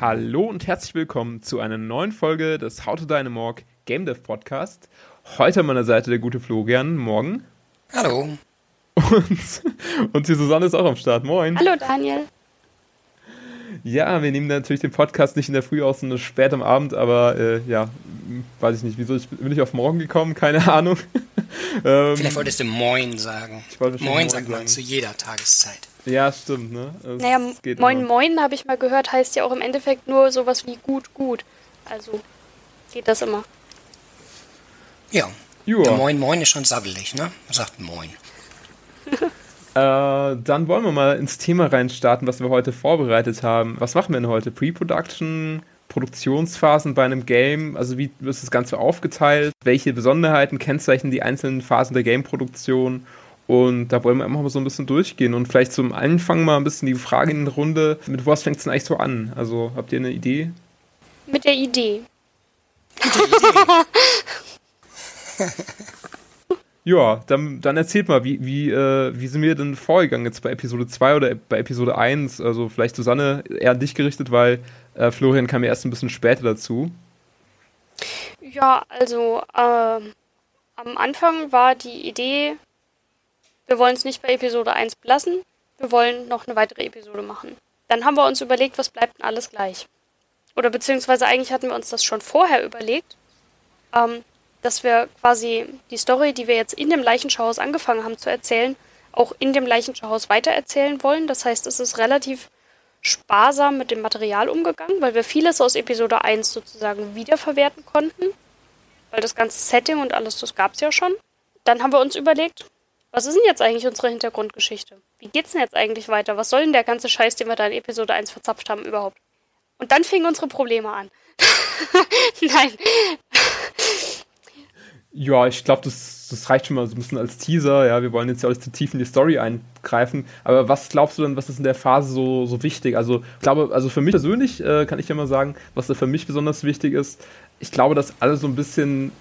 Hallo und herzlich willkommen zu einer neuen Folge des How to Dynamorg Game Dev Podcast. Heute an meiner Seite der gute Florian. Morgen. Hallo. Und, und die Susanne ist auch am Start. Moin. Hallo Daniel. Ja, wir nehmen natürlich den Podcast nicht in der Früh aus, sondern spät am Abend, aber äh, ja, weiß ich nicht, wieso ich, bin ich auf morgen gekommen, keine Ahnung. ähm, Vielleicht wolltest du Moin sagen. Ich wollte Moin, Moin sagt man zu jeder Tageszeit. Ja, stimmt, ne? Es naja, Moin immer. Moin, habe ich mal gehört, heißt ja auch im Endeffekt nur sowas wie gut, gut. Also geht das immer. Ja. Der Moin Moin ist schon sabbelig, ne? Man sagt Moin. Äh, dann wollen wir mal ins Thema reinstarten, was wir heute vorbereitet haben. Was machen wir denn heute? Pre-Production, Produktionsphasen bei einem Game? Also wie wird das Ganze aufgeteilt? Welche Besonderheiten kennzeichnen die einzelnen Phasen der Gameproduktion? Und da wollen wir einfach mal so ein bisschen durchgehen und vielleicht zum Anfang mal ein bisschen die Frage in die Runde, mit was fängt es denn eigentlich so an? Also habt ihr eine Idee? Mit der Idee. Mit der Idee. Ja, dann, dann erzählt mal, wie, wie, äh, wie sind wir denn vorgegangen jetzt bei Episode 2 oder bei Episode 1? Also vielleicht Susanne eher an dich gerichtet, weil äh, Florian kam ja erst ein bisschen später dazu. Ja, also äh, am Anfang war die Idee, wir wollen es nicht bei Episode 1 belassen, wir wollen noch eine weitere Episode machen. Dann haben wir uns überlegt, was bleibt denn alles gleich? Oder beziehungsweise eigentlich hatten wir uns das schon vorher überlegt. Ähm, dass wir quasi die Story, die wir jetzt in dem Leichenschauhaus angefangen haben zu erzählen, auch in dem Leichenschauhaus weitererzählen wollen. Das heißt, es ist relativ sparsam mit dem Material umgegangen, weil wir vieles aus Episode 1 sozusagen wiederverwerten konnten. Weil das ganze Setting und alles, das gab es ja schon. Dann haben wir uns überlegt, was ist denn jetzt eigentlich unsere Hintergrundgeschichte? Wie geht's denn jetzt eigentlich weiter? Was soll denn der ganze Scheiß, den wir da in Episode 1 verzapft haben, überhaupt? Und dann fingen unsere Probleme an. Nein. Ja, ich glaube, das, das reicht schon mal so ein bisschen als Teaser. Ja, wir wollen jetzt ja auch nicht zu tief in die Story eingreifen. Aber was glaubst du denn, was ist in der Phase so, so wichtig? Also, ich glaube, also für mich persönlich äh, kann ich ja mal sagen, was da für mich besonders wichtig ist. Ich glaube, dass alle so ein bisschen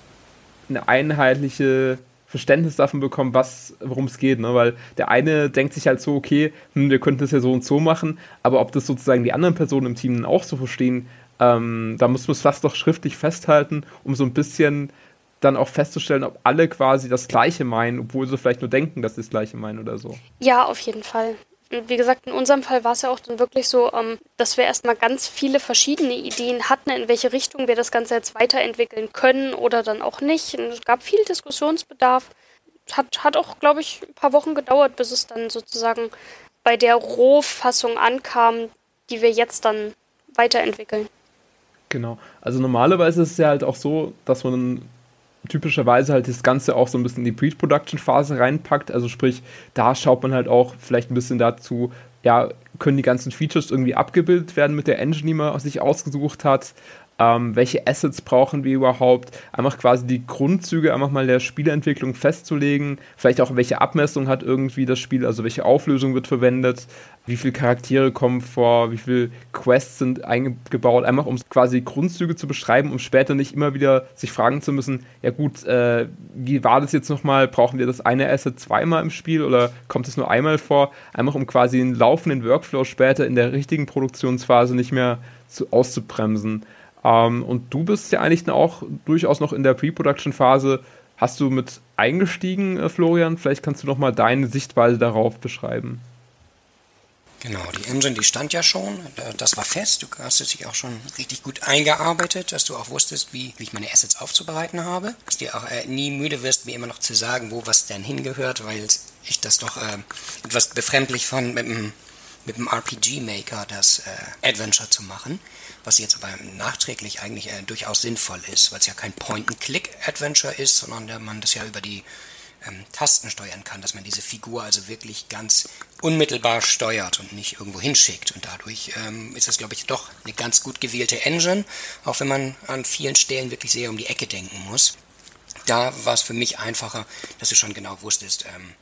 eine einheitliche Verständnis davon bekommen, was, worum es geht, ne? Weil der eine denkt sich halt so, okay, hm, wir könnten das ja so und so machen, aber ob das sozusagen die anderen Personen im Team auch so verstehen, ähm, da muss man es fast doch schriftlich festhalten, um so ein bisschen dann auch festzustellen, ob alle quasi das Gleiche meinen, obwohl sie vielleicht nur denken, dass sie das Gleiche meinen oder so. Ja, auf jeden Fall. Wie gesagt, in unserem Fall war es ja auch dann wirklich so, ähm, dass wir erstmal ganz viele verschiedene Ideen hatten, in welche Richtung wir das Ganze jetzt weiterentwickeln können oder dann auch nicht. Und es gab viel Diskussionsbedarf. Hat, hat auch, glaube ich, ein paar Wochen gedauert, bis es dann sozusagen bei der Rohfassung ankam, die wir jetzt dann weiterentwickeln. Genau. Also normalerweise ist es ja halt auch so, dass man typischerweise halt das Ganze auch so ein bisschen in die Pre-Production-Phase reinpackt. Also sprich, da schaut man halt auch vielleicht ein bisschen dazu, ja, können die ganzen Features irgendwie abgebildet werden mit der Engine, die man sich ausgesucht hat ähm, welche Assets brauchen wir überhaupt, einfach quasi die Grundzüge einfach mal der Spieleentwicklung festzulegen, vielleicht auch welche Abmessung hat irgendwie das Spiel, also welche Auflösung wird verwendet, wie viele Charaktere kommen vor, wie viele Quests sind eingebaut, einfach um quasi Grundzüge zu beschreiben, um später nicht immer wieder sich fragen zu müssen, ja gut, äh, wie war das jetzt nochmal, brauchen wir das eine Asset zweimal im Spiel oder kommt es nur einmal vor, einfach um quasi einen laufenden Workflow später in der richtigen Produktionsphase nicht mehr zu, auszubremsen. Ähm, und du bist ja eigentlich auch durchaus noch in der Pre-Production-Phase. Hast du mit eingestiegen, äh, Florian? Vielleicht kannst du noch mal deine Sichtweise darauf beschreiben. Genau, die Engine, die stand ja schon, das war fest. Du hast dich auch schon richtig gut eingearbeitet, dass du auch wusstest, wie, wie ich meine Assets aufzubereiten habe. Dass du auch äh, nie müde wirst, mir immer noch zu sagen, wo was denn hingehört, weil ich das doch äh, etwas befremdlich fand, mit dem, mit dem RPG-Maker das äh, Adventure zu machen was jetzt aber nachträglich eigentlich äh, durchaus sinnvoll ist, weil es ja kein Point-and-Click-Adventure ist, sondern der man das ja über die ähm, Tasten steuern kann, dass man diese Figur also wirklich ganz unmittelbar steuert und nicht irgendwo hinschickt. Und dadurch ähm, ist das, glaube ich, doch eine ganz gut gewählte Engine, auch wenn man an vielen Stellen wirklich sehr um die Ecke denken muss. Da war es für mich einfacher, dass du schon genau wusstest, ähm,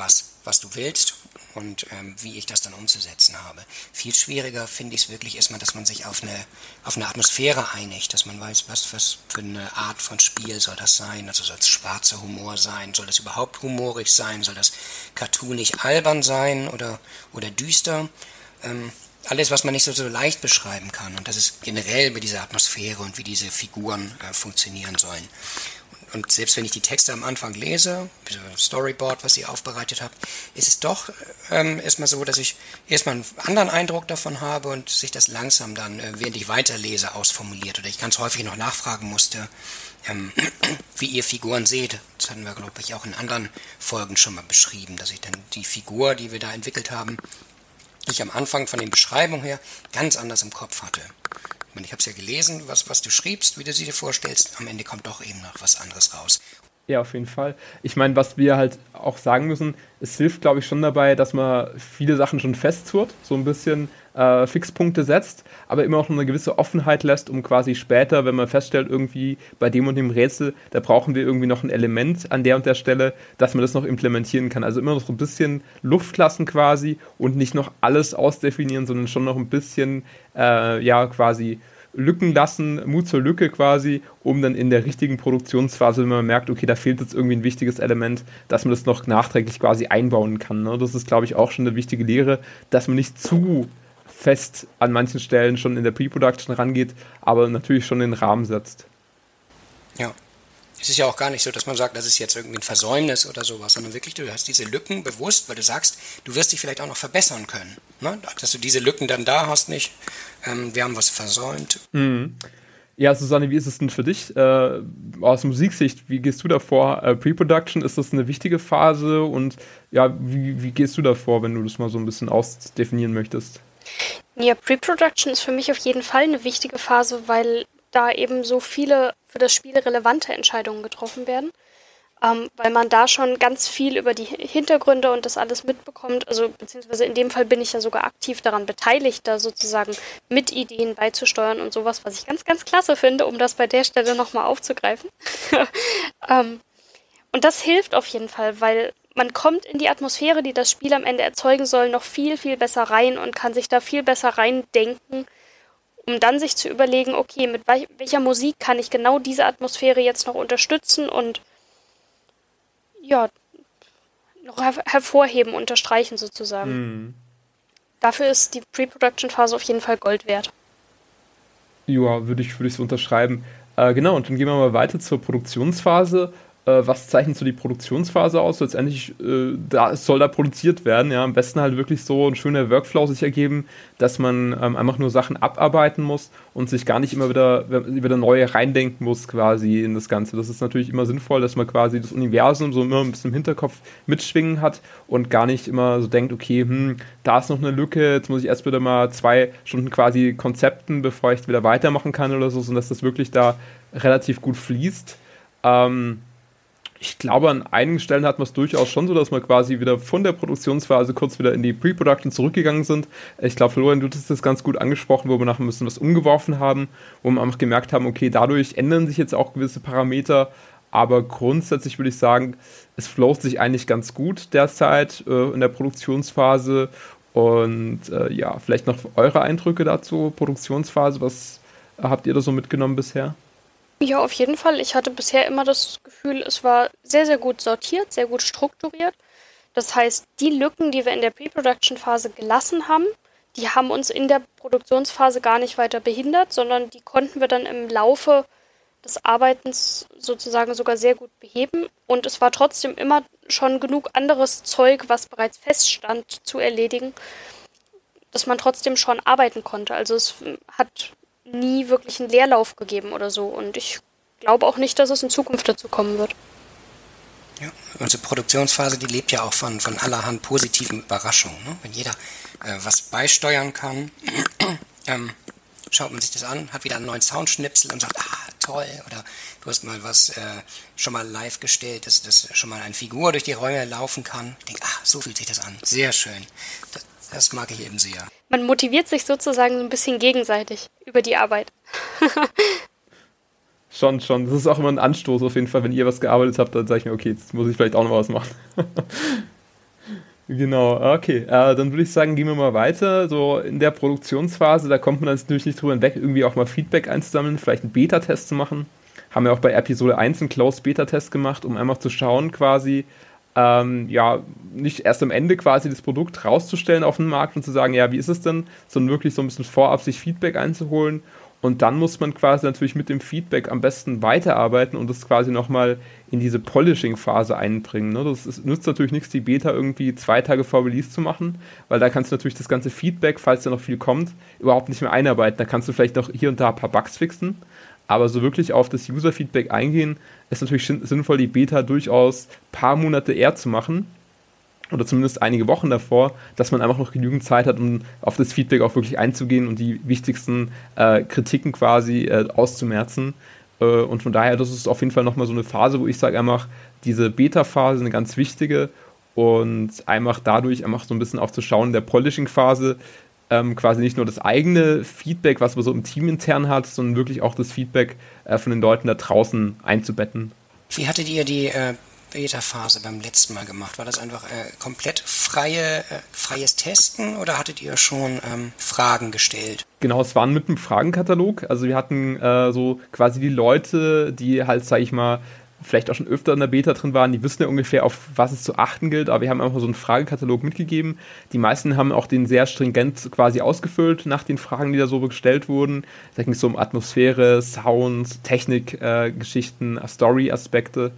was, was du willst und ähm, wie ich das dann umzusetzen habe. Viel schwieriger finde ich es wirklich erstmal, dass man sich auf eine, auf eine Atmosphäre einigt, dass man weiß, was, was für eine Art von Spiel soll das sein. Also soll es schwarzer Humor sein, soll das überhaupt humorig sein, soll das cartoonig albern sein oder, oder düster. Ähm, alles, was man nicht so, so leicht beschreiben kann. Und das ist generell bei dieser Atmosphäre und wie diese Figuren äh, funktionieren sollen. Und, selbst wenn ich die Texte am Anfang lese, Storyboard, was ihr aufbereitet habt, ist es doch ähm, erstmal so, dass ich erstmal einen anderen Eindruck davon habe und sich das langsam dann, äh, während ich weiterlese, ausformuliert. Oder ich ganz häufig noch nachfragen musste, ähm, wie ihr Figuren seht. Das hatten wir, glaube ich, auch in anderen Folgen schon mal beschrieben, dass ich dann die Figur, die wir da entwickelt haben, ich am Anfang von den Beschreibungen her ganz anders im Kopf hatte. Ich meine, ich habe es ja gelesen, was, was du schriebst, wie du sie dir vorstellst. Am Ende kommt doch eben noch was anderes raus. Ja, auf jeden Fall. Ich meine, was wir halt auch sagen müssen, es hilft, glaube ich, schon dabei, dass man viele Sachen schon festzurrt, so ein bisschen äh, Fixpunkte setzt, aber immer auch noch eine gewisse Offenheit lässt, um quasi später, wenn man feststellt, irgendwie bei dem und dem Rätsel, da brauchen wir irgendwie noch ein Element an der und der Stelle, dass man das noch implementieren kann. Also immer noch so ein bisschen Luft lassen quasi und nicht noch alles ausdefinieren, sondern schon noch ein bisschen, äh, ja, quasi Lücken lassen, Mut zur Lücke quasi, um dann in der richtigen Produktionsphase, wenn man merkt, okay, da fehlt jetzt irgendwie ein wichtiges Element, dass man das noch nachträglich quasi einbauen kann. Ne? Das ist, glaube ich, auch schon eine wichtige Lehre, dass man nicht zu fest an manchen Stellen schon in der Pre-Production rangeht, aber natürlich schon den Rahmen setzt. Ja. Es ist ja auch gar nicht so, dass man sagt, das ist jetzt irgendwie ein Versäumnis oder sowas, sondern wirklich, du hast diese Lücken bewusst, weil du sagst, du wirst dich vielleicht auch noch verbessern können. Ne? Dass du diese Lücken dann da hast, nicht, ähm, wir haben was versäumt. Mhm. Ja, Susanne, wie ist es denn für dich äh, aus Musiksicht? Wie gehst du da vor? Äh, Pre-Production, ist das eine wichtige Phase? Und ja, wie, wie gehst du da vor, wenn du das mal so ein bisschen ausdefinieren möchtest? Ja, Pre-Production ist für mich auf jeden Fall eine wichtige Phase, weil da eben so viele für das Spiel relevante Entscheidungen getroffen werden. Ähm, weil man da schon ganz viel über die Hintergründe und das alles mitbekommt. Also beziehungsweise in dem Fall bin ich ja sogar aktiv daran beteiligt, da sozusagen mit Ideen beizusteuern und sowas, was ich ganz, ganz klasse finde, um das bei der Stelle nochmal aufzugreifen. ähm, und das hilft auf jeden Fall, weil man kommt in die Atmosphäre, die das Spiel am Ende erzeugen soll, noch viel, viel besser rein und kann sich da viel besser reindenken, um dann sich zu überlegen, okay, mit welcher Musik kann ich genau diese Atmosphäre jetzt noch unterstützen und ja, noch her hervorheben, unterstreichen sozusagen. Mhm. Dafür ist die Pre-Production-Phase auf jeden Fall Gold wert. Ja, würde ich, würd ich so unterschreiben. Äh, genau, und dann gehen wir mal weiter zur Produktionsphase. Äh, was zeichnet so die Produktionsphase aus? Letztendlich äh, da, soll da produziert werden. Ja? Am besten halt wirklich so ein schöner Workflow sich ergeben, dass man ähm, einfach nur Sachen abarbeiten muss und sich gar nicht immer wieder, wieder neu reindenken muss quasi in das Ganze. Das ist natürlich immer sinnvoll, dass man quasi das Universum so immer ein bisschen im Hinterkopf mitschwingen hat und gar nicht immer so denkt, okay, hm, da ist noch eine Lücke, jetzt muss ich erst wieder mal zwei Stunden quasi Konzepten, bevor ich wieder weitermachen kann oder so, sondern dass das wirklich da relativ gut fließt. Ähm, ich glaube, an einigen Stellen hat man es durchaus schon so, dass wir quasi wieder von der Produktionsphase kurz wieder in die Pre-Production zurückgegangen sind. Ich glaube, Florian, du hast das ganz gut angesprochen, wo wir nachher ein bisschen was umgeworfen haben, wo wir einfach gemerkt haben, okay, dadurch ändern sich jetzt auch gewisse Parameter, aber grundsätzlich würde ich sagen, es float sich eigentlich ganz gut derzeit äh, in der Produktionsphase. Und äh, ja, vielleicht noch eure Eindrücke dazu, Produktionsphase, was habt ihr da so mitgenommen bisher? Ja, auf jeden Fall. Ich hatte bisher immer das Gefühl, es war sehr, sehr gut sortiert, sehr gut strukturiert. Das heißt, die Lücken, die wir in der Pre-Production-Phase gelassen haben, die haben uns in der Produktionsphase gar nicht weiter behindert, sondern die konnten wir dann im Laufe des Arbeitens sozusagen sogar sehr gut beheben. Und es war trotzdem immer schon genug anderes Zeug, was bereits feststand, zu erledigen, dass man trotzdem schon arbeiten konnte. Also es hat nie wirklich einen Leerlauf gegeben oder so. Und ich glaube auch nicht, dass es in Zukunft dazu kommen wird. Ja, unsere Produktionsphase, die lebt ja auch von, von allerhand positiven Überraschungen. Ne? Wenn jeder äh, was beisteuern kann, ähm, schaut man sich das an, hat wieder einen neuen Soundschnipsel und sagt, ah, toll. Oder du hast mal was äh, schon mal live gestellt, dass, dass schon mal eine Figur durch die Räume laufen kann. Ich denke, ah, so fühlt sich das an. Sehr schön. Das, das mag ich eben sehr. Man motiviert sich sozusagen so ein bisschen gegenseitig über die Arbeit. schon, schon. Das ist auch immer ein Anstoß auf jeden Fall. Wenn ihr was gearbeitet habt, dann sage ich mir, okay, jetzt muss ich vielleicht auch noch was machen. genau, okay. Äh, dann würde ich sagen, gehen wir mal weiter. So in der Produktionsphase, da kommt man dann natürlich nicht drüber hinweg, irgendwie auch mal Feedback einzusammeln, vielleicht einen Beta-Test zu machen. Haben wir auch bei Episode 1 einen Closed Beta-Test gemacht, um einfach zu schauen, quasi, ähm, ja, nicht erst am Ende quasi das Produkt rauszustellen auf den Markt und zu sagen, ja, wie ist es denn, sondern wirklich so ein bisschen vorab sich Feedback einzuholen und dann muss man quasi natürlich mit dem Feedback am besten weiterarbeiten und das quasi nochmal in diese Polishing-Phase einbringen. Ne? Das ist, nützt natürlich nichts, die Beta irgendwie zwei Tage vor Release zu machen, weil da kannst du natürlich das ganze Feedback, falls da noch viel kommt, überhaupt nicht mehr einarbeiten. Da kannst du vielleicht noch hier und da ein paar Bugs fixen, aber so wirklich auf das User-Feedback eingehen, ist natürlich sinnvoll, die Beta durchaus ein paar Monate eher zu machen oder zumindest einige Wochen davor, dass man einfach noch genügend Zeit hat, um auf das Feedback auch wirklich einzugehen und die wichtigsten äh, Kritiken quasi äh, auszumerzen. Äh, und von daher, das ist auf jeden Fall nochmal so eine Phase, wo ich sage einfach, diese Beta-Phase eine ganz wichtige und einfach dadurch einfach so ein bisschen auch zu schauen, der Polishing-Phase, ähm, quasi nicht nur das eigene Feedback, was man so im Team intern hat, sondern wirklich auch das Feedback äh, von den Leuten da draußen einzubetten. Wie hattet ihr die äh, Beta-Phase beim letzten Mal gemacht? War das einfach äh, komplett freie, äh, freies Testen oder hattet ihr schon ähm, Fragen gestellt? Genau, es waren mit einem Fragenkatalog. Also wir hatten äh, so quasi die Leute, die halt, sag ich mal, vielleicht auch schon öfter in der Beta drin waren, die wissen ja ungefähr, auf was es zu achten gilt, aber wir haben einfach so einen Fragekatalog mitgegeben. Die meisten haben auch den sehr stringent quasi ausgefüllt nach den Fragen, die da so gestellt wurden. Da ging es so um Atmosphäre, Sounds, Technikgeschichten, äh, Story-Aspekte.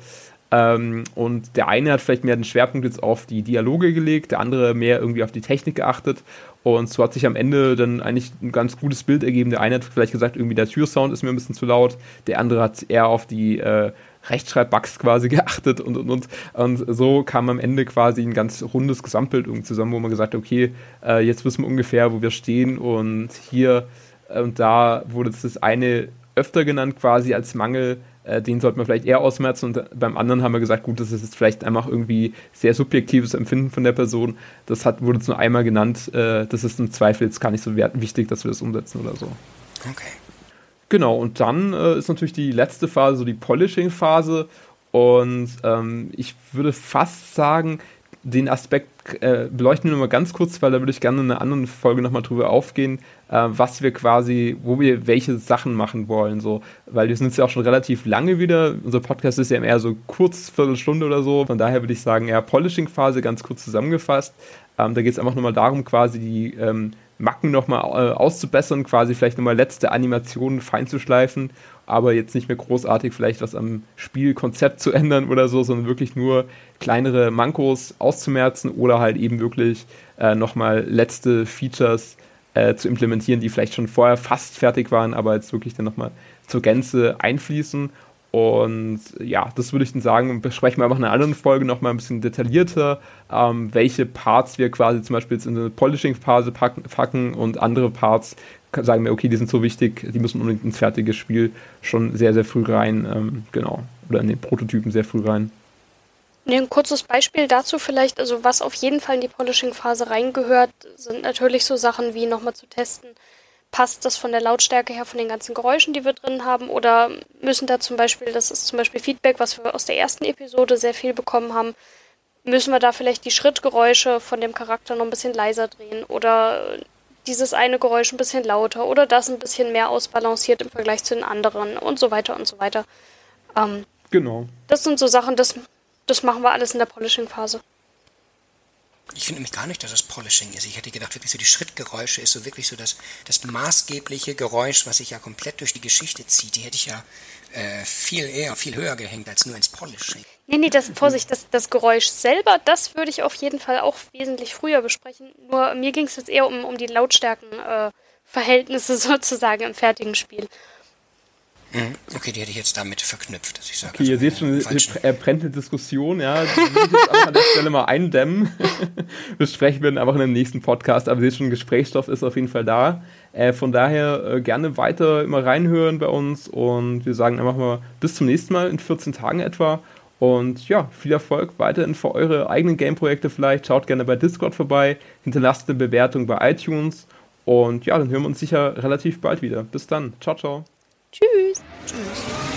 Ähm, und der eine hat vielleicht mehr den Schwerpunkt jetzt auf die Dialoge gelegt, der andere mehr irgendwie auf die Technik geachtet. Und so hat sich am Ende dann eigentlich ein ganz gutes Bild ergeben. Der eine hat vielleicht gesagt, irgendwie der Türsound ist mir ein bisschen zu laut. Der andere hat eher auf die äh, Rechtschreibbugs quasi geachtet und, und, und. Und so kam am Ende quasi ein ganz rundes Gesamtbild zusammen, wo man gesagt hat, okay, äh, jetzt wissen wir ungefähr, wo wir stehen. Und hier äh, und da wurde das eine öfter genannt quasi als Mangel äh, den sollte man vielleicht eher ausmerzen und beim anderen haben wir gesagt, gut, das ist jetzt vielleicht einfach irgendwie sehr subjektives Empfinden von der Person. Das hat, wurde jetzt nur einmal genannt, äh, das ist im Zweifel jetzt gar nicht so wichtig, dass wir das umsetzen oder so. Okay. Genau, und dann äh, ist natürlich die letzte Phase, so die Polishing-Phase. Und ähm, ich würde fast sagen, den Aspekt äh, beleuchten wir nochmal ganz kurz, weil da würde ich gerne in einer anderen Folge nochmal drüber aufgehen, äh, was wir quasi, wo wir welche Sachen machen wollen. So. Weil wir sind jetzt ja auch schon relativ lange wieder. Unser Podcast ist ja eher so kurz, Viertelstunde oder so. Von daher würde ich sagen, eher Polishing-Phase ganz kurz zusammengefasst. Ähm, da geht es einfach nochmal darum, quasi die ähm, Macken nochmal äh, auszubessern, quasi vielleicht nochmal letzte Animationen fein zu schleifen aber jetzt nicht mehr großartig vielleicht was am Spielkonzept zu ändern oder so, sondern wirklich nur kleinere Mankos auszumerzen oder halt eben wirklich äh, nochmal letzte Features äh, zu implementieren, die vielleicht schon vorher fast fertig waren, aber jetzt wirklich dann nochmal zur Gänze einfließen. Und ja, das würde ich dann sagen, besprechen wir einfach in einer anderen Folge nochmal ein bisschen detaillierter, ähm, welche Parts wir quasi zum Beispiel jetzt in eine Polishing-Phase packen, packen, und andere Parts sagen wir, okay, die sind so wichtig, die müssen unbedingt ins fertige Spiel schon sehr, sehr früh rein, ähm, genau, oder in den Prototypen sehr früh rein. Ein kurzes Beispiel dazu vielleicht, also was auf jeden Fall in die Polishing-Phase reingehört, sind natürlich so Sachen wie nochmal zu testen, passt das von der Lautstärke her von den ganzen Geräuschen, die wir drin haben, oder müssen da zum Beispiel, das ist zum Beispiel Feedback, was wir aus der ersten Episode sehr viel bekommen haben, müssen wir da vielleicht die Schrittgeräusche von dem Charakter noch ein bisschen leiser drehen oder dieses eine Geräusch ein bisschen lauter oder das ein bisschen mehr ausbalanciert im Vergleich zu den anderen und so weiter und so weiter. Ähm, genau. Das sind so Sachen, das, das machen wir alles in der Polishing-Phase. Ich finde nämlich gar nicht, dass es Polishing ist. Ich hätte gedacht, wirklich so die Schrittgeräusche ist so wirklich so das, das maßgebliche Geräusch, was sich ja komplett durch die Geschichte zieht. Die hätte ich ja äh, viel eher, viel höher gehängt als nur ins Polishing. Nee, nee, das, Vorsicht, das, das Geräusch selber, das würde ich auf jeden Fall auch wesentlich früher besprechen. Nur mir ging es jetzt eher um, um die Lautstärkenverhältnisse äh, sozusagen im fertigen Spiel. Mhm. Okay, die hätte ich jetzt damit verknüpft, dass ich sage. Okay, ihr seht schon, er brennt eine Diskussion, ja. Die will ich jetzt an der Stelle mal eindämmen. Besprechen wir dann einfach in dem nächsten Podcast, aber ihr seht schon, Gesprächsstoff ist auf jeden Fall da. Äh, von daher äh, gerne weiter immer reinhören bei uns und wir sagen einfach mal bis zum nächsten Mal in 14 Tagen etwa. Und ja, viel Erfolg weiterhin für eure eigenen Game-Projekte vielleicht. Schaut gerne bei Discord vorbei, hinterlasst eine Bewertung bei iTunes und ja, dann hören wir uns sicher relativ bald wieder. Bis dann. Ciao, ciao. Tschüss. Tschüss.